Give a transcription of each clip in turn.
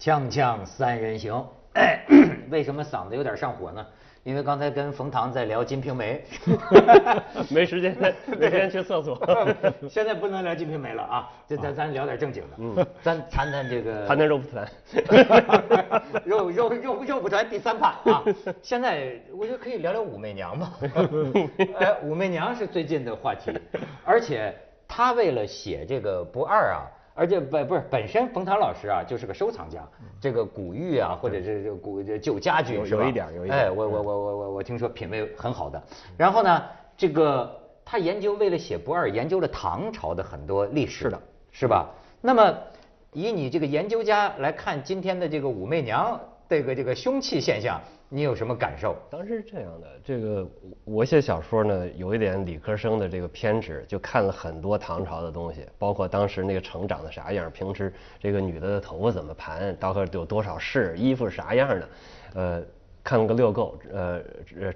锵锵三人行，哎，为什么嗓子有点上火呢？因为刚才跟冯唐在聊《金瓶梅》，没时间，没时间去厕所。现在不能聊《金瓶梅》了啊，这咱咱聊点正经的，嗯，咱谈谈这个，谈谈肉蒲团，肉肉肉肉蒲团第三趴啊。现在我觉得可以聊聊武媚娘吧，哎，武媚娘是最近的话题，而且她为了写这个不二啊。而且本不是本身冯唐老师啊就是个收藏家，这个古玉啊或者是这古旧家具？有一点有一点。哎，我我我我我我听说品味很好的。然后呢，这个他研究为了写不二，研究了唐朝的很多历史的，是吧？那么以你这个研究家来看今天的这个武媚娘这个这个凶器现象。你有什么感受？当时是这样的，这个我写小说呢，有一点理科生的这个偏执，就看了很多唐朝的东西，包括当时那个城长得啥样，平时这个女的的头发怎么盘，到时有多少式，衣服啥样的，呃，看了个六够，呃，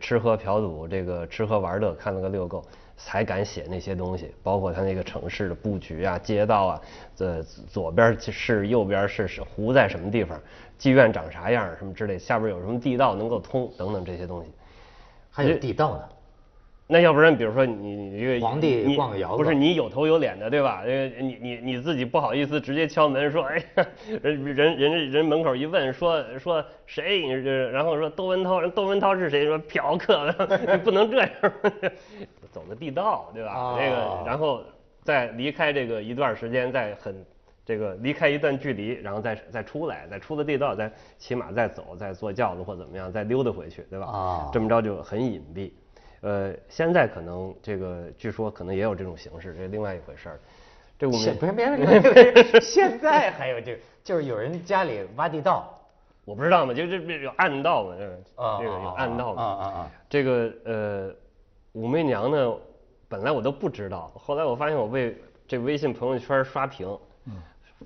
吃喝嫖赌，这个吃喝玩乐看了个六够。才敢写那些东西，包括他那个城市的布局啊、街道啊，这左边是右边是是湖在什么地方，妓院长啥样什么之类，下边有什么地道能够通等等这些东西，还有地道呢。那要不然，比如说你你这个皇帝逛个窑子，不是你有头有脸的，对吧？呃，你你你自己不好意思直接敲门说，哎呀，人人人人门口一问说说谁，然后说窦文涛，窦文涛是谁？说嫖客，你不能这样，走的地道，对吧？这个，然后再离开这个一段时间，再很这个离开一段距离，然后再再出来，再出了地道，再骑马再走，再坐轿子或怎么样，再溜达回去，对吧？啊，这么着就很隐蔽。呃，现在可能这个据说可能也有这种形式，这是另外一回事儿。这我们不是别别 现在还有这，就是有人家里挖地道，我不知道嘛，就这有暗道嘛，这个这个有暗道嘛。啊啊啊！这个呃，武媚娘呢，本来我都不知道，后来我发现我被这微信朋友圈刷屏，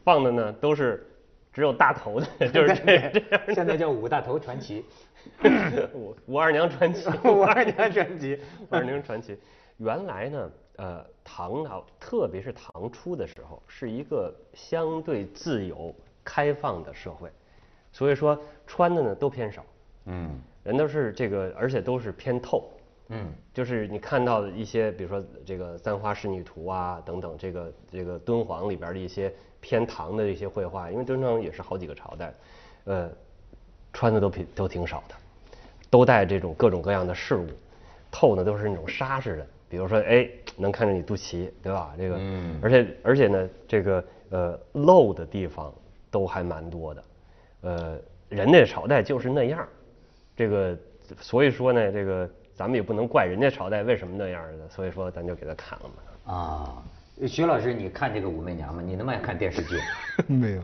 放的呢都是只有大头的，就是这 这样。现在叫五大头传奇。五五二娘传奇，五二娘传奇，五二娘传奇。原来呢，呃，唐朝，特别是唐初的时候，是一个相对自由、开放的社会，所以说穿的呢都偏少，嗯，人都是这个，而且都是偏透，嗯，就是你看到的一些，比如说这个《簪花仕女图》啊等等，这个这个敦煌里边的一些偏唐的一些绘画，因为敦煌也是好几个朝代，呃。穿的都挺都挺少的，都带这种各种各样的饰物，透呢都是那种纱似的，比如说哎能看着你肚脐，对吧？这个，嗯，而且而且呢这个呃露的地方都还蛮多的，呃人家朝代就是那样，这个所以说呢这个咱们也不能怪人家朝代为什么那样的，所以说咱就给他砍了嘛。啊，徐老师你看这个武媚娘吗？你那么爱看电视剧？没有，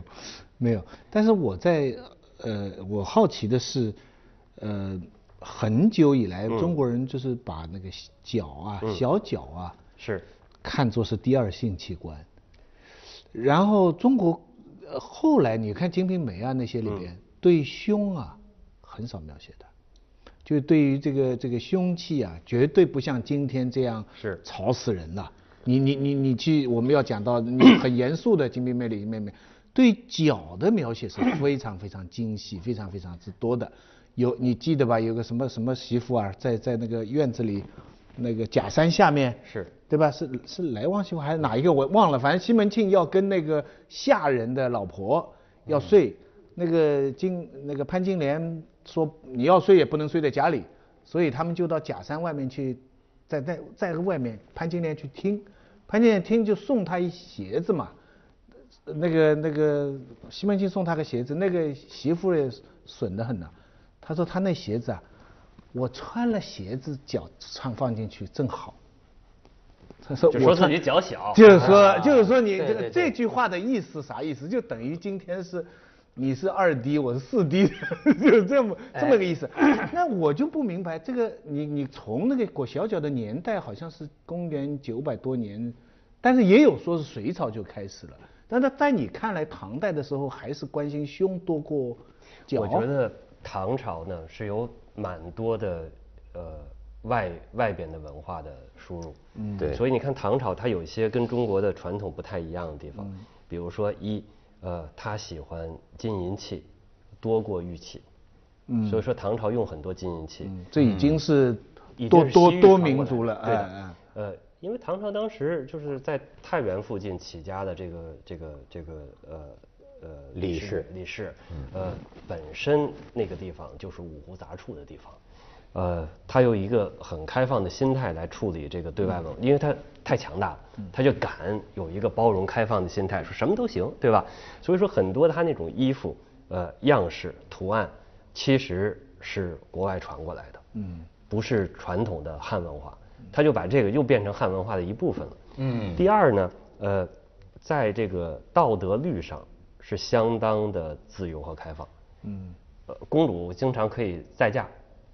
没有，但是我在。呃，我好奇的是，呃，很久以来中国人就是把那个脚啊、小脚啊，是看作是第二性器官。然后中国后来你看《金瓶梅》啊那些里边，对胸啊很少描写的，就对于这个这个凶器啊，绝对不像今天这样是吵死人了。你你你你去，我们要讲到你 很严肃的《金瓶梅》里面面。对脚的描写是非常非常精细，非常非常之多的。有你记得吧？有个什么什么媳妇啊，在在那个院子里，那个假山下面，是对吧？是是来旺媳妇还是哪一个？我忘了。反正西门庆要跟那个下人的老婆要睡，那个金那个潘金莲说你要睡也不能睡在家里，所以他们就到假山外面去，在在在外面，潘金莲去听，潘金莲听就送他一鞋子嘛。那个那个西门庆送他个鞋子，那个媳妇也损得很呐。他说他那鞋子啊，我穿了鞋子脚穿放进去正好。他说我说自己脚小。就是说就是说你这个这句话的意思啥意思？就等于今天是你是二 D，我是四 D，就这么这么个意思。那我就不明白这个你你从那个裹小脚的年代好像是公元九百多年，但是也有说是隋朝就开始了。但是在你看来，唐代的时候还是关心胸多过脚。我觉得唐朝呢是有蛮多的呃外外边的文化的输入，嗯，对。所以你看唐朝它有一些跟中国的传统不太一样的地方，比如说一呃，他喜欢金银器多过玉器，嗯所以说唐朝用很多金银器。嗯，这已经是多多多民族了，对。呃，因为唐朝当时就是在太原附近起家的这个这个这个呃呃李氏李氏，呃，本身那个地方就是五湖杂处的地方，呃，他有一个很开放的心态来处理这个对外文化，因为他太强大了，他就敢有一个包容开放的心态，说什么都行，对吧？所以说很多他那种衣服，呃，样式图案，其实是国外传过来的，嗯，不是传统的汉文化，他就把这个又变成汉文化的一部分了。嗯第二呢，呃，在这个道德律上是相当的自由和开放。嗯，呃，公主经常可以再嫁，对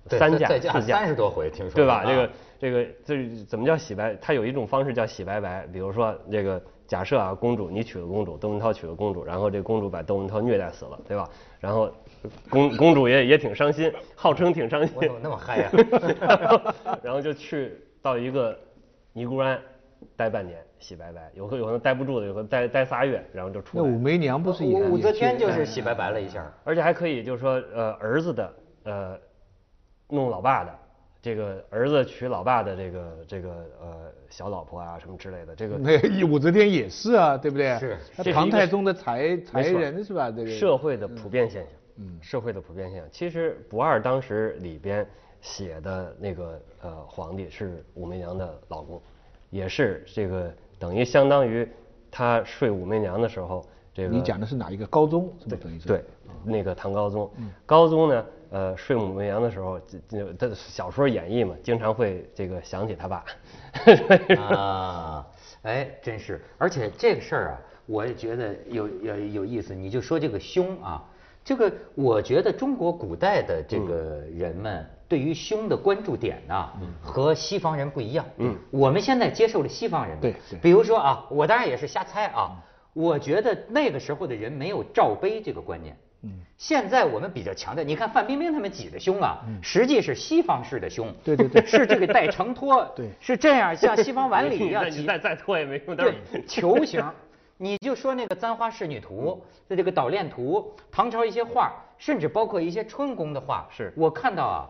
三嫁四嫁三十多回听说对吧？啊这个这个这怎么叫洗白？它有一种方式叫洗白白，比如说这个假设啊，公主你娶了公主，窦文涛娶了公主，然后这公主把窦文涛虐待死了，对吧？然后公公主也也挺伤心，号称挺伤心，我怎么那么嗨呀 然后就去到一个尼姑庵待半年洗白白，有可有可能待不住的，有可能待待仨月，然后就出来。那武媚娘不是也武武则天就是哎洗白白了一下，而且还可以，就是说，呃，儿子的，呃，弄老爸的，这个儿子娶老爸的这个这个呃小老婆啊什么之类的，这个 那武则天也是啊，对不对？是唐太宗的才才人是吧？这个社会的普遍现象，嗯社会的普遍现象。其实不二当时里边写的那个呃皇帝是武媚娘的老公，也是这个等于相当于他睡武媚娘的时候，这个你讲的是哪一个高宗？是不等于是？对，那个唐高宗，高宗呢，呃，睡武媚娘的时候，这这他小说演绎嘛，经常会这个想起他爸，啊，哎，真是，而且这个事儿啊，我也觉得有有有意思。你就说这个胸啊，这个我觉得中国古代的这个人们对于胸的关注点呐、和西方人不一样。嗯，我们现在接受了西方人对比如说啊，我当然也是瞎猜啊，我觉得那个时候的人没有罩杯这个观念。嗯，现在我们比较强调，你看范冰冰他们挤的胸啊，实际是西方式的胸，对对对。是这个带承托，对。是这样，像西方晚礼 一样挤再再拖也没用，但对球形。你就说那个《簪花仕女图》的这个捣练图，唐朝一些画，甚至包括一些春宫的画，是。我看到啊，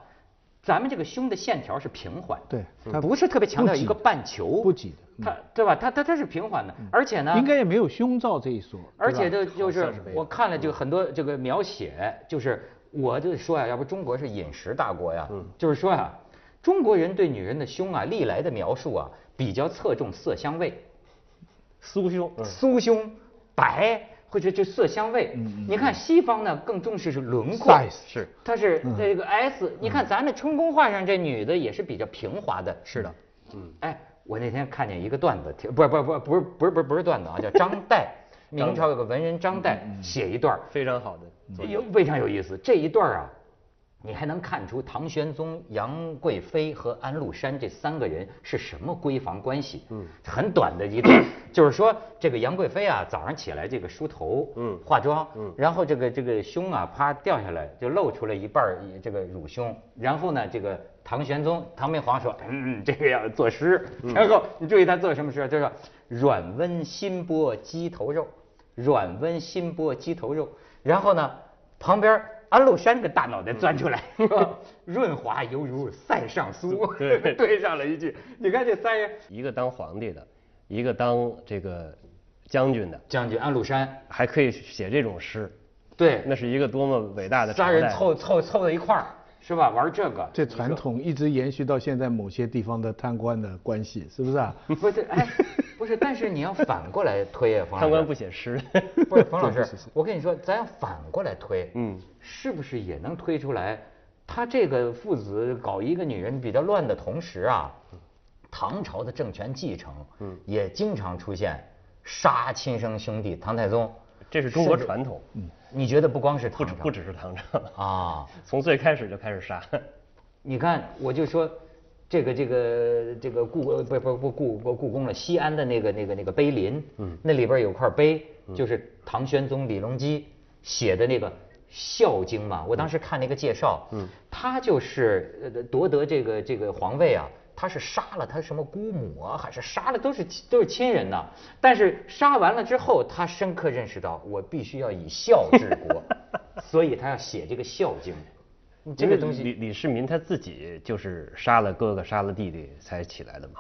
咱们这个胸的线条是平缓，对它不是特别强调一个半球，不挤的嗯。它对吧？它它它是平缓的，而且呢，应该也没有胸罩这一说。而且这就是我看了就很多这个描写，就是我就说呀，要不中国是饮食大国呀，就是说呀，中国人对女人的胸啊，历来的描述啊，比较侧重色香味，酥胸，嗯。酥胸、白或者就色香味。你看西方呢更重视是轮廓。Size 是。它是这个 S。你看咱的春宫画上这女的也是比较平滑的。是的，嗯，哎，我那天看见一个段子，挺不是不是不是不是不是不是不是段子啊，叫张岱，明朝有个文人张岱写一段，非常好的有非常有意思。这一段儿啊，你还能看出唐玄宗、杨贵妃和安禄山这三个人是什么闺房关系。嗯，很短的一段，就是说这个杨贵妃啊，早上起来这个梳头，嗯化妆，嗯，然后这个这个胸啊，啪掉下来，就露出了一半儿这个乳胸。然后呢，这个唐玄宗、唐明皇说，嗯，嗯这个要作诗。然后你注意他做什么诗，就是软温心波鸡头肉，软温心波鸡头肉。然后呢，旁边安禄山个大脑袋钻出来，说润滑犹如塞上酥，对对 上了一句。你看这三人，一个当皇帝的，一个当这个将军的，将军安禄山，还可以写这种诗，对，那是一个多么伟大的三人凑凑凑到一块儿，是吧？玩这个，这传统一直延续到现在某些地方的贪官的关系，是不是啊？不是，哎，不是，但是你要反过来推啊，冯老师。贪官不写诗，不是冯老师 我跟你说，咱要反过来推，嗯，是不是也能推出来？他这个父子搞一个女人比较乱的同时啊，唐朝的政权继承，嗯，也经常出现杀亲生兄弟。唐太宗，这是中国传统，你觉得不光是唐朝，不只不只是唐朝，啊？从最开始就开始杀，你看，我就说，这个这个这个故呃不不不故故故宫了，西安的那个那个那个碑林，嗯，那里边有块碑，就是唐玄宗李隆基写的那个《孝经》嘛。我当时看那个介绍，嗯，他就是呃夺得这个这个皇位啊，他是杀了他什么姑母啊，还是杀了都是都是亲人呐。但是杀完了之后，他深刻认识到我必须要以孝治国，所以他要写这个《孝经》。这个东西李李世民他自己就是杀了哥哥杀了弟弟才起来的嘛。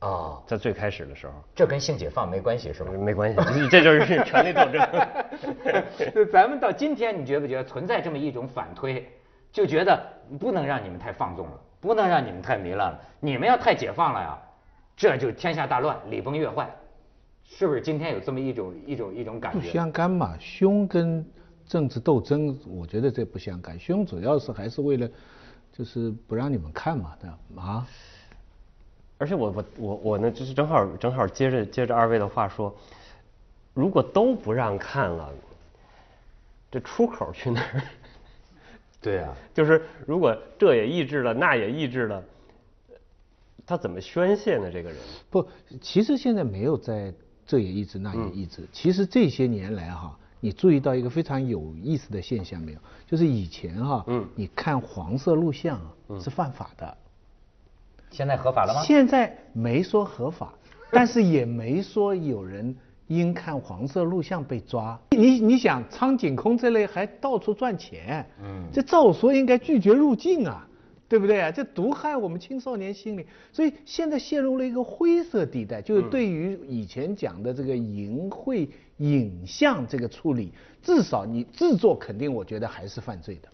哦，在最开始的时候，这跟性解放没关系是吧？没关系，这就是权力斗争。咱们到今天，你觉不觉得存在这么一种反推？就觉得不能让你们太放纵了，不能让你们太糜烂了。你们要太解放了呀，这就天下大乱，礼崩乐坏，是不是？今天有这么一种一种一种感觉。不相干嘛，凶跟政治斗争，我觉得这不相干。凶主要是还是为了，就是不让你们看嘛，对吧？啊。而且我我我我呢，就是正好正好接着接着二位的话说，如果都不让看了，这出口去哪儿？对啊，就是如果这也抑制了，那也抑制了，他怎么宣泄呢？这个人不，其实现在没有在这也抑制，那也抑制。其实这些年来哈，你注意到一个非常有意思的现象没有？就是以前哈，嗯，你看黄色录像是犯法的，现在合法了吗？现在没说合法，但是也没说有人。因看黄色录像被抓，你你想苍井空这类还到处赚钱，嗯，这照说应该拒绝入境啊，对不对啊？这毒害我们青少年心理，所以现在陷入了一个灰色地带，就是对于以前讲的这个淫秽影像这个处理，至少你制作肯定我觉得还是犯罪的，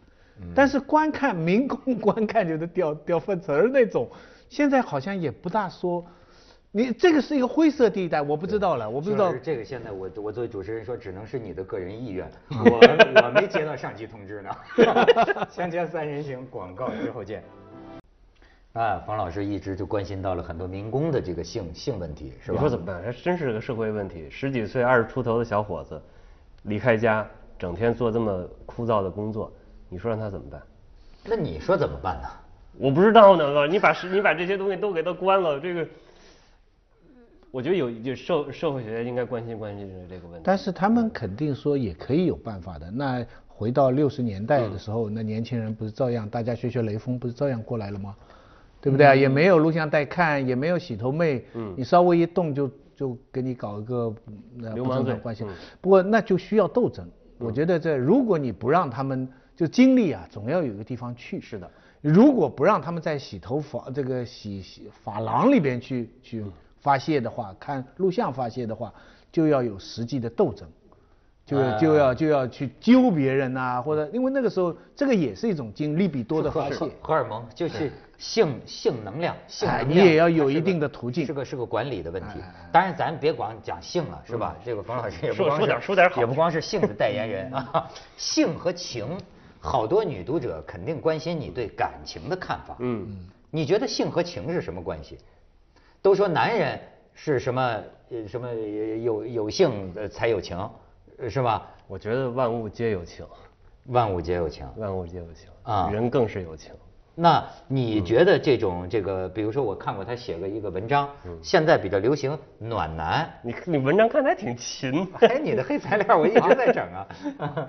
但是观看民工观看就是掉掉粪池儿那种，现在好像也不大说。你这个是一个灰色地带，我不知道了，我不知道。这个现在我我作为主持人说，只能是你的个人意愿，我我没接到上级通知呢。锵锵三人行，广告之后见。啊，冯老师一直就关心到了很多民工的这个性性问题，是吧？你说怎么办？这真是个社会问题。十几岁、二十出头的小伙子，离开家，整天做这么枯燥的工作，你说让他怎么办？那你说怎么办呢？我不知道呢，你把你把这些东西都给他关了，这个。我觉得有就社社会学应该关心关心这个问题，但是他们肯定说也可以有办法的。那回到六十年代的时候，那年轻人不是照样大家学学雷锋，不是照样过来了吗？对不对啊？也没有录像带看，也没有洗头妹，嗯，你稍微一动就就给你搞一个流氓罪关系。不过那就需要斗争。我觉得这如果你不让他们就精力啊，总要有一个地方去。是的。如果不让他们在洗头房这个洗洗发廊里边去去。发泄的话，看录像发泄的话，就要有实际的斗争，就就要就要去揪别人呐，或者因为那个时候这个也是一种精力比多的发泄，荷尔蒙就是性性能量，性你也要有一定的途径，是个是个管理的问题。当然咱别光讲性了，是吧？这个冯老师 也不光说点说点好，也不光是性的代言人啊，性和情，好多女读者肯定关心你对感情的看法。嗯，你觉得性和情是什么关系？都说男人是什么呃什么有有性才有情，是吧？我觉得万物皆有情，万物皆有情，万物皆有情啊，人更是有情。那你觉得这种这个，比如说我看过他写了一个文章，现在比较流行暖男。你你文章看的还挺勤，哎，你的黑材料我一直在整啊。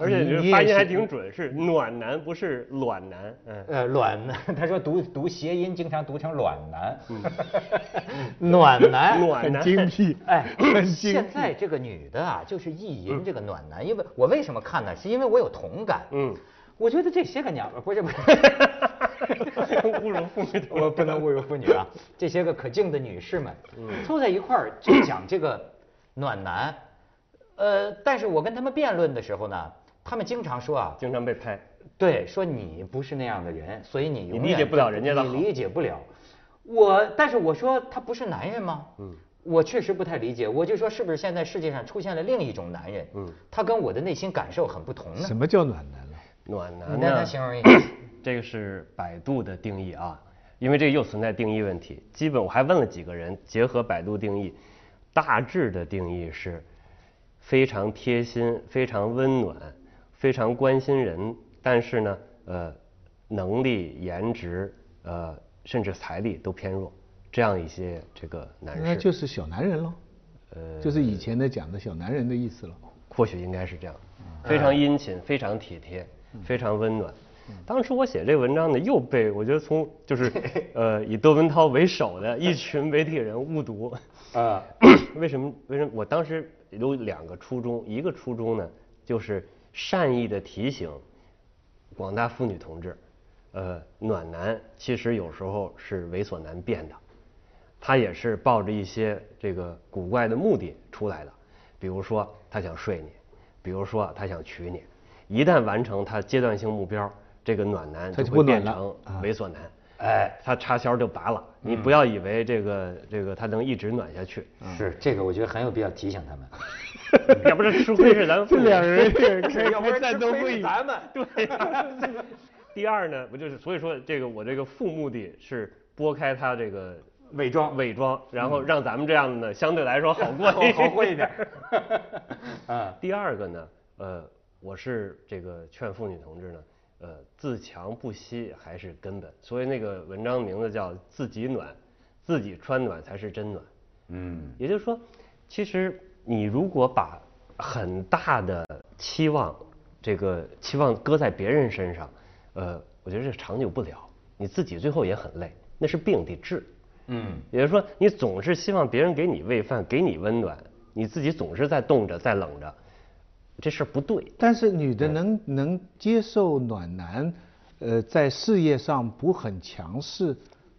而且你发音还挺准，是暖男不是卵男，嗯，呃，卵男，他说读读谐音经常读成卵男，暖男，暖男，精辟，哎，现在这个女的啊，就是意淫这个暖男，因为我为什么看呢？是因为我有同感，嗯，我觉得这些个娘们不是不是，侮辱妇女，我不能侮辱妇女啊，这些个可敬的女士们，凑在一块儿就讲这个暖男，呃，但是我跟他们辩论的时候呢。他们经常说啊，经常被拍，对，说你不是那样的人，所以你永远理解不了人家的你理解不了我，但是我说他不是男人吗？嗯，我确实不太理解。我就说是不是现在世界上出现了另一种男人？嗯，他跟我的内心感受很不同呢。什么叫暖男呢？暖男呢？他形容一下。这个是百度的定义啊，因为这个又存在定义问题。基本我还问了几个人，结合百度定义，大致的定义是非常贴心、非常温暖。非常关心人，但是呢，呃，能力、颜值，呃，甚至财力都偏弱，这样一些这个男士，那就是小男人喽，呃，就是以前的讲的小男人的意思了。或许应该是这样，非常殷勤，非常体贴，非常温暖。当时我写这个文章呢，又被我觉得从就是 呃以窦文涛为首的一群媒体人误读。啊，为什么？为什么？我当时有两个初衷，一个初衷呢，就是善意的提醒广大妇女同志，呃，暖男其实有时候是猥琐难变的，他也是抱着一些这个古怪的目的出来的，比如说他想睡你，比如说他想娶你，一旦完成他阶段性目标，这个暖男他就会变成猥琐男。哎，他插销就拔了，你不要以为这个这个他能一直暖下去，是这个，我觉得很有必要提醒他们。要不是吃亏是咱这两人是 要不然战斗会吃亏咱们。对。第二呢，不就是所以说这个我这个副目的是拨开他这个伪装伪装，然后让咱们这样的呢相对来说好过一好好过一点。啊，第二个呢，呃，我是这个劝妇女同志呢，呃，自强不息还是根本。所以那个文章名字叫“自己暖，自己穿暖才是真暖”。嗯，也就是说，其实你如果把很大的期望，这个期望搁在别人身上，呃，我觉得这长久不了，你自己最后也很累，那是病得治。嗯，也就是说，你总是希望别人给你喂饭，给你温暖，你自己总是在冻着，在冷着，这事儿不对。但是女的能能接受暖男，呃，在事业上不很强势，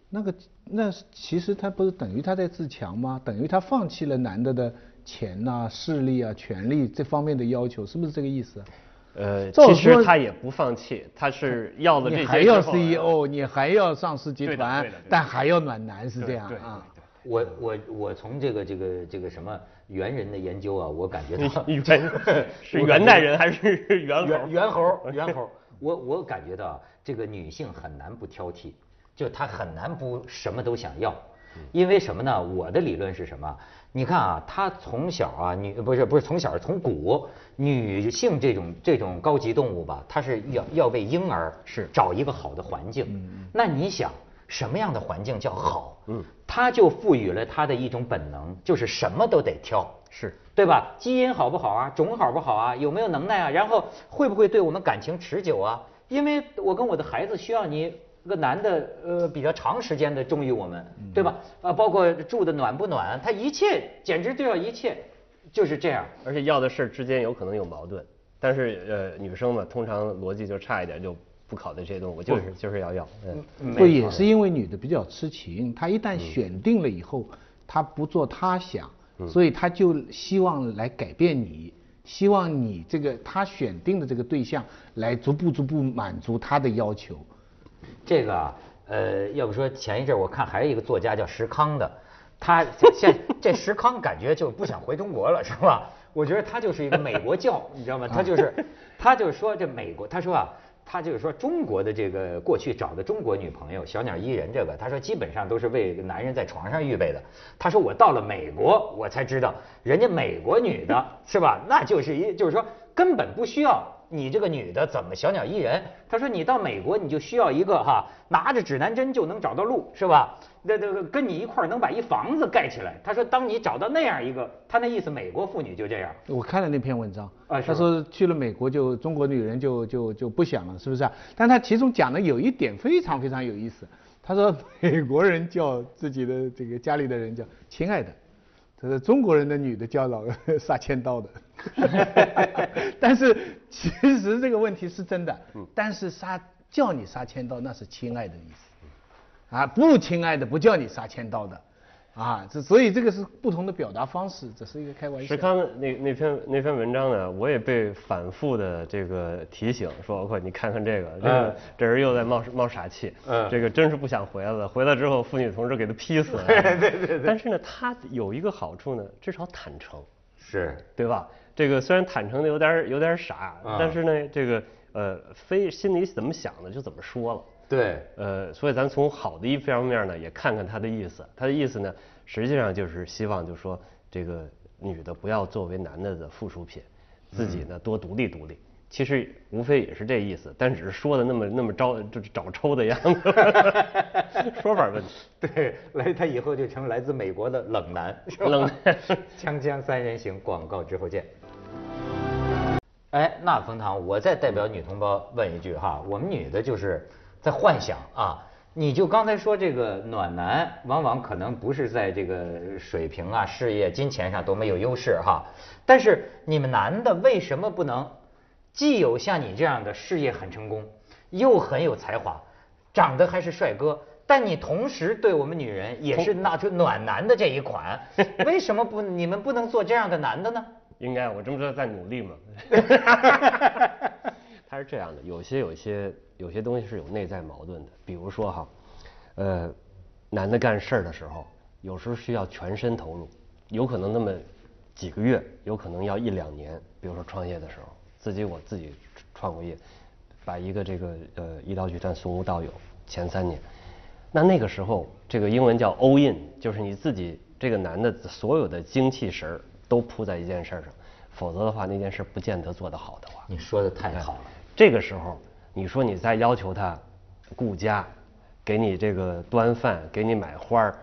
那个那其实她不是等于她在自强吗？等于她放弃了男的的钱呐、势力啊、权力这方面的要求，是不是这个意思啊？呃，照其实他也不放弃，他是要了这些你还要 CEO，你还要上市集团但还要暖男是这样啊？我我我从这个这个这个什么猿人的研究啊，我感觉到元 是元代人还是猿猴？猿猿猴猿猴，我我感觉到这个女性很难不挑剔，就她很难不什么都想要，因为什么呢？我的理论是什么？你看啊，她从小啊，女不是不是从小从古女性这种这种高级动物吧，她是要要为婴儿是找一个好的环境。那你想什么样的环境叫好？嗯，她就赋予了她的一种本能，就是什么都得挑。是对吧？基因好不好啊？种好不好啊？有没有能耐啊？然后会不会对我们感情持久啊？因为我跟我的孩子需要你个男的，呃，比较长时间的忠于我们，对吧？啊，包括住的暖不暖，他一切简直就要一切，就是这样。而且要的事儿之间有可能有矛盾，但是呃，女生嘛，通常逻辑就差一点，就不考虑这些东西，我就是就是要。要，嗯，不也是因为女的比较痴情，她一旦选定了以后，她不做她想，所以她就希望来改变你，希望你这个她选定的这个对象来逐步逐步满足她的要求。这个，呃，要不说前一阵我看还有一个作家叫石康的，他现这石康感觉就不想回中国了，是吧？我觉得他就是一个美国教，你知道吗？他就是，他就是说这美国，他说啊，他就是说中国的这个过去找的中国女朋友小鸟依人这个，他说基本上都是为男人在床上预备的。他说我到了美国，我才知道人家美国女的是吧？那就是一就是说根本不需要。你这个女的怎么小鸟依人？他说你到美国你就需要一个哈，拿着指南针就能找到路，是吧？那那个跟你一块儿能把一房子盖起来。他说当你找到那样一个，他那意思美国妇女就这样。我看了那篇文章，啊他说去了美国就中国女人就就就不想了，是不是啊？但他其中讲的有一点非常非常有意思，他说 美国人叫自己的这个家里的人叫亲爱的，他说中国人的女的叫老杀千刀的，但是其实这个问题是真的，但是杀叫你杀千刀那是亲爱的意思，啊不亲爱的不叫你杀千刀的。啊，这所以这个是不同的表达方式，这是一个开玩笑。石康那那篇那篇文章呢，我也被反复的这个提醒，说包括你看看这个，这个这人又在冒冒傻气，嗯这个真是不想回来了，回来之后妇女同志给他劈死了。对对对。但是呢，他有一个好处呢，至少坦诚，是，对吧？这个虽然坦诚的有点儿有点儿傻，啊但是呢，这个呃，非心里怎么想的就怎么说了。对，呃，所以咱从好的一方面呢，也看看他的意思。他的意思呢，实际上就是希望，就说这个女的不要作为男的的附属品，自己呢多独立独立。其实无非也是这意思，但只是说的那么那么招就是找抽的样子，说法问题。对，来他以后就成来自美国的冷男，冷男 锵锵三人行，广告之后见。哎，那冯唐，我再代表女同胞问一句哈，我们女的就是在幻想啊，你就刚才说这个暖男，往往可能不是在这个水平啊、事业、金钱上都没有优势哈，但是你们男的为什么不能，既有像你这样的事业很成功，又很有才华，长得还是帅哥？但你同时对我们女人也是拿出暖男的这一款，为什么不你们不能做这样的男的呢？应该，我这不是在努力吗？他是这样的，有些有些有些东西是有内在矛盾的，比如说哈，呃，男的干事儿的时候，有时候需要全身投入，有可能那么几个月，有可能要一两年。比如说创业的时候，自己我自己创过业，把一个这个呃一刀去断，松无到有，前三年，那那个时候这个英文叫 all in，就是你自己这个男的所有的精气神儿都扑在一件事儿上，否则的话那件事不见得做得好的话。你说的太好了。这个时候，你说你再要求他顾家，给你这个端饭，给你买花儿，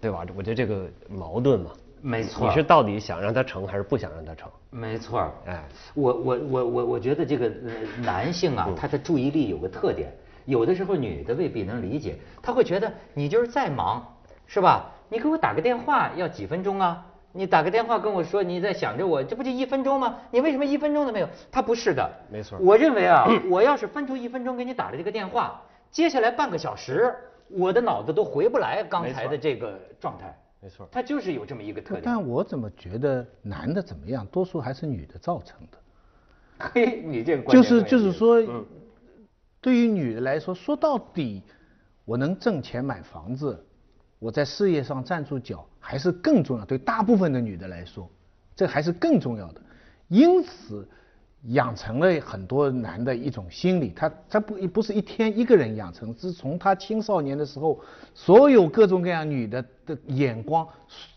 对吧？我觉得这个矛盾嘛。没错。你是到底想让他成还是不想让他成？没错。哎，我我我我我觉得这个男性啊，他的注意力有个特点，有的时候女的未必能理解，他会觉得你就是再忙，是吧？你给我打个电话要几分钟啊？你打个电话跟我说你在想着我，这不就一分钟吗？你为什么一分钟都没有？他不是的，没错。我认为啊，我要是分出一分钟给你打了这个电话，接下来半个小时，我的脑子都回不来刚才的这个状态。没错，他就是有这么一个特点。但我怎么觉得男的怎么样，多数还是女的造成的。嘿，你这个就是就是说，对于女的来说，说到底，我能挣钱买房子，我在事业上站住脚。还是更重要，对大部分的女的来说，这还是更重要的。因此，养成了很多男的一种心理，他他不不是一天一个人养成，是从他青少年的时候，所有各种各样女的的眼光，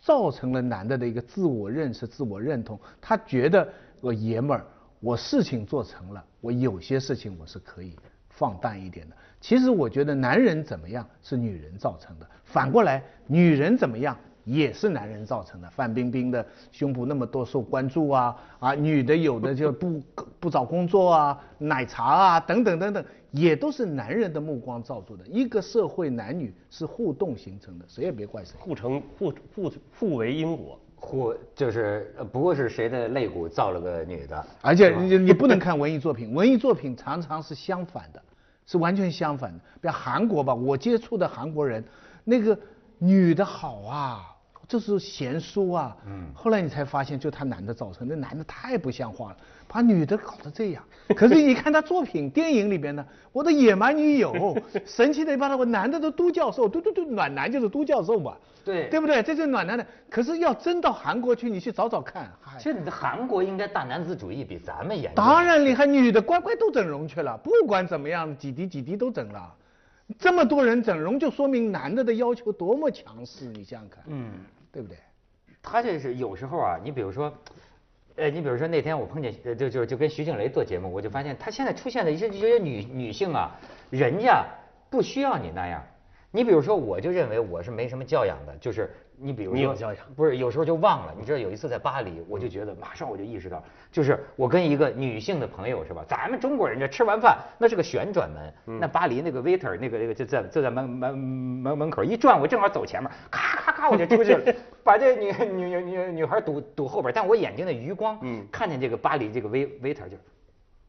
造成了男的的一个自我认识、自我认同。他觉得我爷们儿，我事情做成了，我有些事情我是可以放淡一点的。其实我觉得男人怎么样是女人造成的，反过来女人怎么样。也是男人造成的，范冰冰的胸部那么多受关注啊啊，女的有的就 不不找工作啊，奶茶啊等等等等，也都是男人的目光造就的。一个社会男女是互动形成的，谁也别怪谁，互成互互互为因果，互就是不过是谁的肋骨造了个女的。而且你你不能看文艺作品，文艺作品常常是相反的，是完全相反的。比如韩国吧，我接触的韩国人，那个女的好啊。就是贤淑啊，嗯，后来你才发现，就他男的造成，那男的太不像话了，把女的搞得这样。可是你看他作品、电影里边呢，我的野蛮女友，神奇的一把，我男的都都教授，都都都暖男就是都教授嘛，对，对不对？这是暖男的。可是要真到韩国去，你去找找看，其实韩国应该大男子主义比咱们严。当然厉害，女的乖乖都整容去了，不管怎么样，几滴几滴都整了。这么多人整容，就说明男的的要求多么强势，你想想看，嗯。对不对？他这是有时候啊，你比如说，呃，你比如说那天我碰见，就就就跟徐静蕾做节目，我就发现她现在出现的一些这些女女性啊，人家不需要你那样。你比如说，我就认为我是没什么教养的，就是。你比如说，你有教养不是？有时候就忘了。你知道有一次在巴黎，我就觉得马上我就意识到，就是我跟一个女性的朋友是吧？咱们中国人这吃完饭那是个旋转门，那巴黎那个 waiter 那个那个就在就在门门门门口一转，我正好走前面，咔咔咔我就出去了，把这女女女女孩堵堵后边。但我眼睛的余光，看见这个巴黎这个 wait waiter 就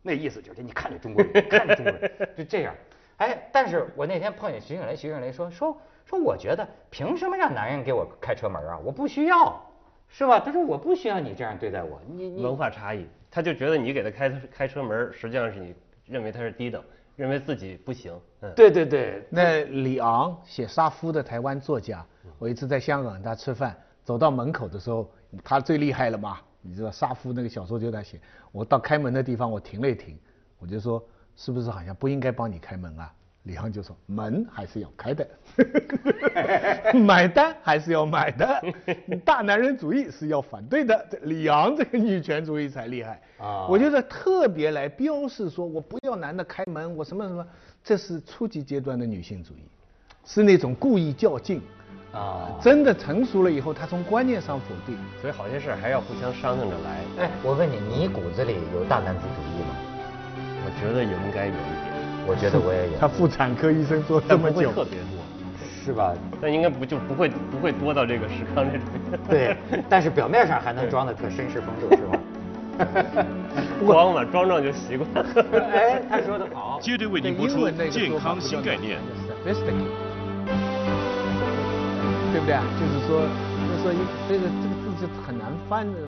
那意思就是你看着中国人，看着中国人就这样。哎，但是我那天碰见徐静蕾，徐静蕾说说。说我觉得凭什么让男人给我开车门啊？我不需要，是吧？他说我不需要你这样对待我。你你文化差异，他就觉得你给他开开车门，实际上是你认为他是低等，认为自己不行。嗯，对对对。那李昂写《杀夫》的台湾作家，我一次在香港他吃饭，走到门口的时候，他最厉害了嘛？你知道《杀夫》那个小说就在写，我到开门的地方我停了一停，我就说是不是好像不应该帮你开门啊？李航就说：“门还是要开的，买单还是要买的，大男人主义是要反对的。李昂这个女权主义才厉害啊！我觉得特别来标示说，我不要男的开门，我什么什么，这是初级阶段的女性主义，是那种故意较劲，啊真的成熟了以后，他从观念上否定。所以好些事儿还要互相商量着来。哎，我问你，你骨子里有大男子主义吗？我觉得应该有一点，我觉得我也有。他妇产科医生做这么久，特别多。是吧？但应该不就不会不会多到这个石康这种。对，但是表面上还能装的特绅士风度，是吧？装嘛，装装就习惯了。哎，他说的好。接着为您播出健康新概念。对不对啊？就是说，就是说这个这个字就很难翻的。